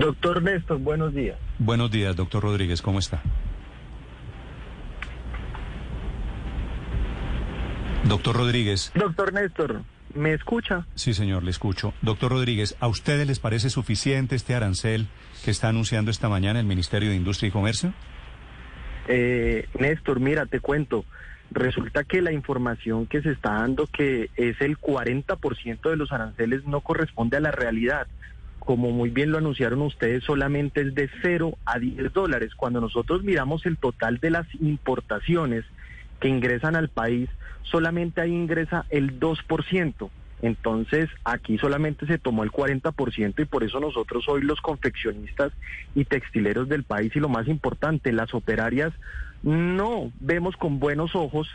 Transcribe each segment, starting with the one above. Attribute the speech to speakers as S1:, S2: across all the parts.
S1: Doctor Néstor, buenos días.
S2: Buenos días, doctor Rodríguez, ¿cómo está? Doctor Rodríguez.
S1: Doctor Néstor, ¿me escucha?
S2: Sí, señor, le escucho. Doctor Rodríguez, ¿a ustedes les parece suficiente este arancel que está anunciando esta mañana el Ministerio de Industria y Comercio?
S1: Eh, Néstor, mira, te cuento. Resulta que la información que se está dando, que es el 40% de los aranceles, no corresponde a la realidad. Como muy bien lo anunciaron ustedes, solamente es de 0 a 10 dólares. Cuando nosotros miramos el total de las importaciones que ingresan al país, solamente ahí ingresa el 2%. Entonces, aquí solamente se tomó el 40% y por eso nosotros hoy los confeccionistas y textileros del país y lo más importante, las operarias, no vemos con buenos ojos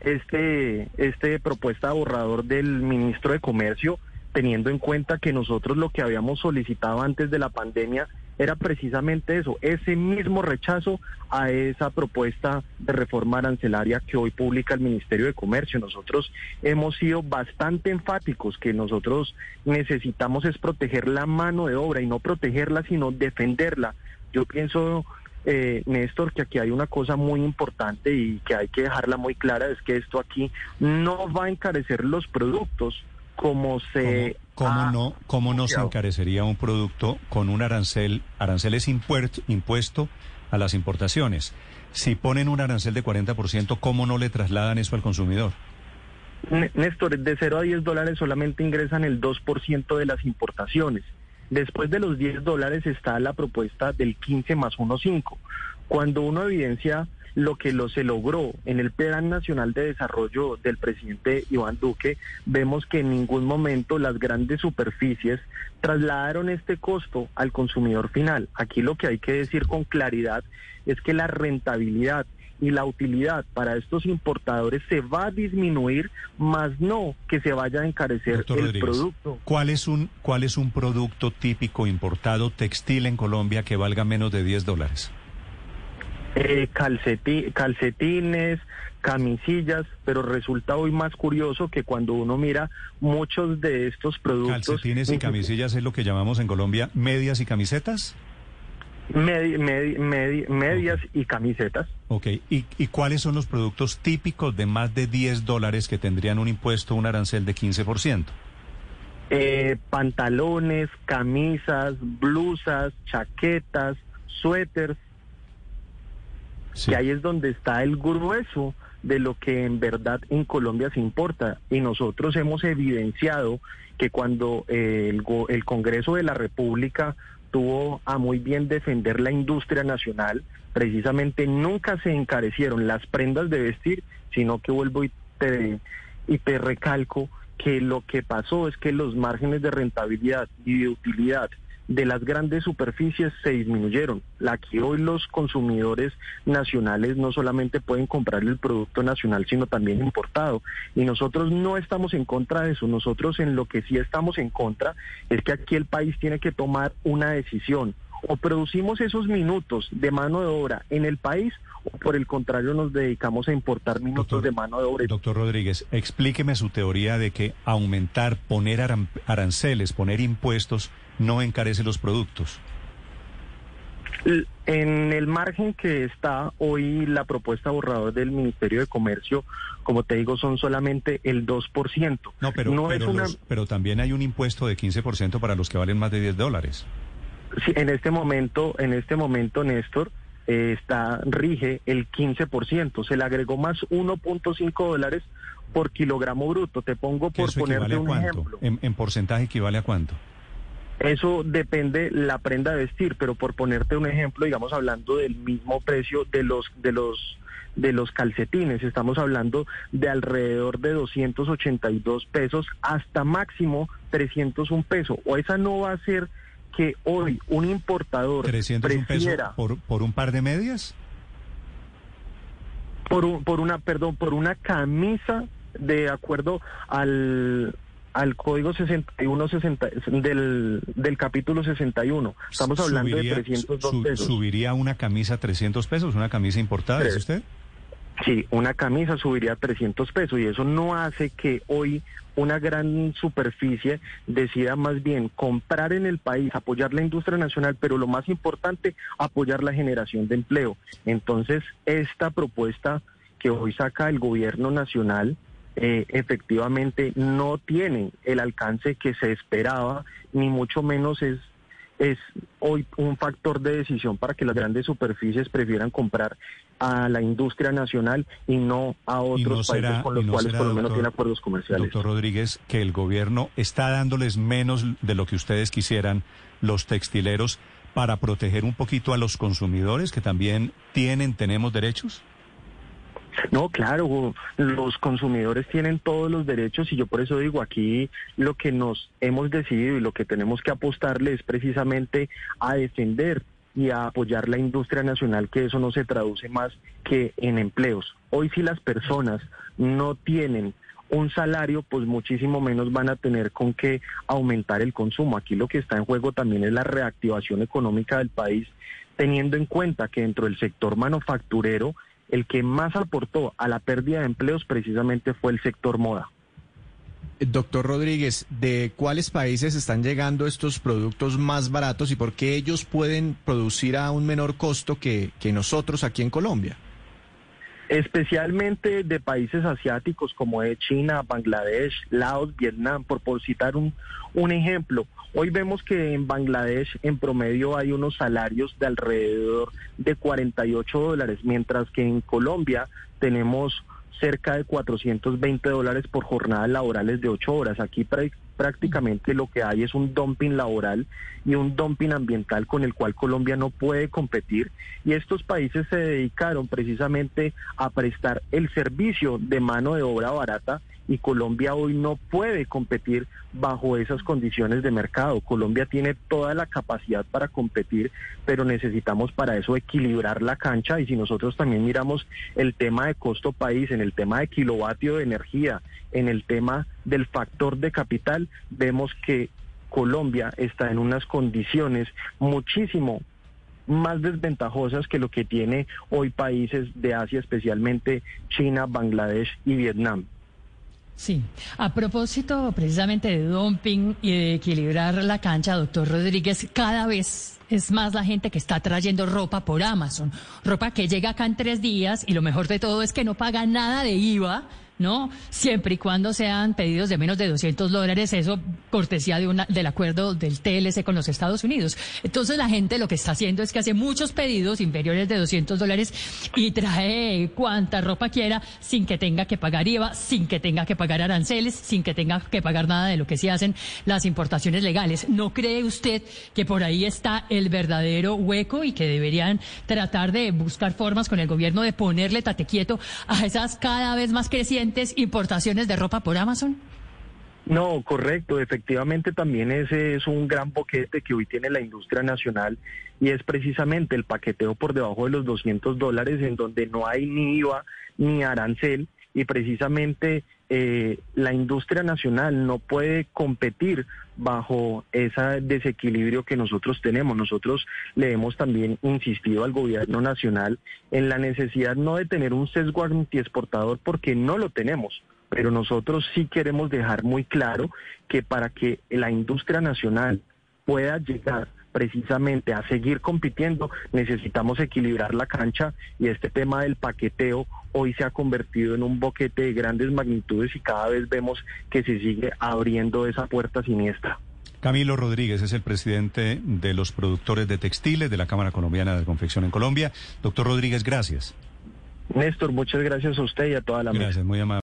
S1: este, este propuesta borrador del ministro de Comercio, teniendo en cuenta que nosotros lo que habíamos solicitado antes de la pandemia era precisamente eso, ese mismo rechazo a esa propuesta de reforma arancelaria que hoy publica el Ministerio de Comercio. Nosotros hemos sido bastante enfáticos que nosotros necesitamos es proteger la mano de obra y no protegerla, sino defenderla. Yo pienso, eh, Néstor, que aquí hay una cosa muy importante y que hay que dejarla muy clara, es que esto aquí no va a encarecer los productos como se...
S2: ¿Cómo, no, cómo no se encarecería un producto con un arancel? Arancel es impuesto a las importaciones. Si ponen un arancel de 40%, ¿cómo no le trasladan eso al consumidor?
S1: Néstor, de 0 a 10 dólares solamente ingresan el 2% de las importaciones. Después de los 10 dólares está la propuesta del 15 más 1,5. Cuando uno evidencia lo que lo se logró en el Plan Nacional de Desarrollo del presidente Iván Duque, vemos que en ningún momento las grandes superficies trasladaron este costo al consumidor final. Aquí lo que hay que decir con claridad es que la rentabilidad y la utilidad para estos importadores se va a disminuir, más no que se vaya a encarecer el producto.
S2: ¿Cuál es un cuál es un producto típico importado textil en Colombia que valga menos de 10 dólares?
S1: Eh, calcetines, camisillas, pero resulta hoy más curioso que cuando uno mira muchos de estos productos...
S2: ¿Calcetines y camisillas es lo que llamamos en Colombia medias y camisetas?
S1: medias y camisetas.
S2: Ok, ¿Y, ¿Y, cuáles son los productos típicos de más de 10 dólares que tendrían un impuesto, un arancel de 15%?
S1: Eh, pantalones, camisas, blusas, chaquetas, suéteres, que ahí es donde está el grueso de lo que en verdad en Colombia se importa. Y nosotros hemos evidenciado que cuando eh, el, el Congreso de la República tuvo a muy bien defender la industria nacional, precisamente nunca se encarecieron las prendas de vestir, sino que vuelvo y te, y te recalco que lo que pasó es que los márgenes de rentabilidad y de utilidad de las grandes superficies se disminuyeron. La que hoy los consumidores nacionales no solamente pueden comprar el producto nacional, sino también importado. Y nosotros no estamos en contra de eso. Nosotros en lo que sí estamos en contra es que aquí el país tiene que tomar una decisión. O producimos esos minutos de mano de obra en el país o por el contrario nos dedicamos a importar minutos de mano de obra.
S2: Doctor Rodríguez, explíqueme su teoría de que aumentar, poner aranceles, poner impuestos no encarece los productos?
S1: En el margen que está hoy la propuesta borrador del Ministerio de Comercio, como te digo, son solamente el 2%.
S2: No, pero, pero, también hay un impuesto de 15% para los que valen más de 10 dólares.
S1: Sí, en este momento, en este momento, Néstor, eh, está rige el 15%. Se le agregó más 1.5 dólares por kilogramo bruto. Te pongo por ponerte un ejemplo.
S2: ¿En, ¿En porcentaje equivale a cuánto?
S1: Eso depende la prenda de vestir, pero por ponerte un ejemplo, digamos hablando del mismo precio de los de los de los calcetines, estamos hablando de alrededor de 282 pesos hasta máximo 301 pesos. O esa no va a ser que hoy un importador
S2: 301 pesos por, por un par de medias?
S1: Por, por una, perdón, por una camisa de acuerdo al al código 61 del, del capítulo 61. Estamos hablando de 302 pesos.
S2: ¿Subiría una camisa 300 pesos, una camisa importada, dice usted?
S1: Sí, una camisa subiría a 300 pesos y eso no hace que hoy una gran superficie decida más bien comprar en el país, apoyar la industria nacional, pero lo más importante, apoyar la generación de empleo. Entonces, esta propuesta que hoy saca el gobierno nacional, eh, efectivamente no tiene el alcance que se esperaba, ni mucho menos es es hoy un factor de decisión para que las grandes superficies prefieran comprar a la industria nacional y no a otros países con los cuales por lo menos tiene acuerdos comerciales.
S2: Doctor Rodríguez, que el gobierno está dándoles menos de lo que ustedes quisieran los textileros para proteger un poquito a los consumidores que también tienen, tenemos derechos.
S1: No, claro, los consumidores tienen todos los derechos y yo por eso digo aquí lo que nos hemos decidido y lo que tenemos que apostarle es precisamente a defender y a apoyar la industria nacional, que eso no se traduce más que en empleos. Hoy si las personas no tienen un salario, pues muchísimo menos van a tener con qué aumentar el consumo. Aquí lo que está en juego también es la reactivación económica del país, teniendo en cuenta que dentro del sector manufacturero el que más aportó a la pérdida de empleos precisamente fue el sector moda.
S3: Doctor Rodríguez, ¿de cuáles países están llegando estos productos más baratos y por qué ellos pueden producir a un menor costo que, que nosotros aquí en Colombia?
S1: especialmente de países asiáticos como de China, Bangladesh, Laos, Vietnam, por, por citar un, un ejemplo. Hoy vemos que en Bangladesh en promedio hay unos salarios de alrededor de 48 dólares, mientras que en Colombia tenemos cerca de 420 dólares por jornadas laborales de 8 horas. Aquí prácticamente lo que hay es un dumping laboral y un dumping ambiental con el cual Colombia no puede competir. Y estos países se dedicaron precisamente a prestar el servicio de mano de obra barata y Colombia hoy no puede competir bajo esas condiciones de mercado. Colombia tiene toda la capacidad para competir, pero necesitamos para eso equilibrar la cancha y si nosotros también miramos el tema de costo país, en el tema de kilovatio de energía, en el tema del factor de capital, vemos que Colombia está en unas condiciones muchísimo más desventajosas que lo que tiene hoy países de Asia, especialmente China, Bangladesh y Vietnam.
S4: Sí, a propósito precisamente de dumping y de equilibrar la cancha, doctor Rodríguez, cada vez es más la gente que está trayendo ropa por Amazon, ropa que llega acá en tres días y lo mejor de todo es que no paga nada de IVA ¿no? Siempre y cuando sean pedidos de menos de 200 dólares, eso cortesía de una, del acuerdo del TLC con los Estados Unidos. Entonces la gente lo que está haciendo es que hace muchos pedidos inferiores de 200 dólares y trae cuanta ropa quiera sin que tenga que pagar IVA, sin que tenga que pagar aranceles, sin que tenga que pagar nada de lo que se hacen las importaciones legales. ¿No cree usted que por ahí está el verdadero hueco y que deberían tratar de buscar formas con el gobierno de ponerle tate quieto a esas cada vez más crecientes importaciones de ropa por Amazon?
S1: No, correcto. Efectivamente, también ese es un gran boquete que hoy tiene la industria nacional y es precisamente el paqueteo por debajo de los 200 dólares en donde no hay ni IVA ni arancel y precisamente eh, la industria nacional no puede competir bajo ese desequilibrio que nosotros tenemos. Nosotros le hemos también insistido al gobierno nacional en la necesidad no de tener un sesgo antiexportador porque no lo tenemos, pero nosotros sí queremos dejar muy claro que para que la industria nacional pueda llegar precisamente a seguir compitiendo, necesitamos equilibrar la cancha y este tema del paqueteo hoy se ha convertido en un boquete de grandes magnitudes y cada vez vemos que se sigue abriendo esa puerta siniestra.
S2: Camilo Rodríguez es el presidente de los productores de textiles de la Cámara Colombiana de Confección en Colombia. Doctor Rodríguez, gracias.
S1: Néstor, muchas gracias a usted y a toda la
S2: Gracias, muy amable.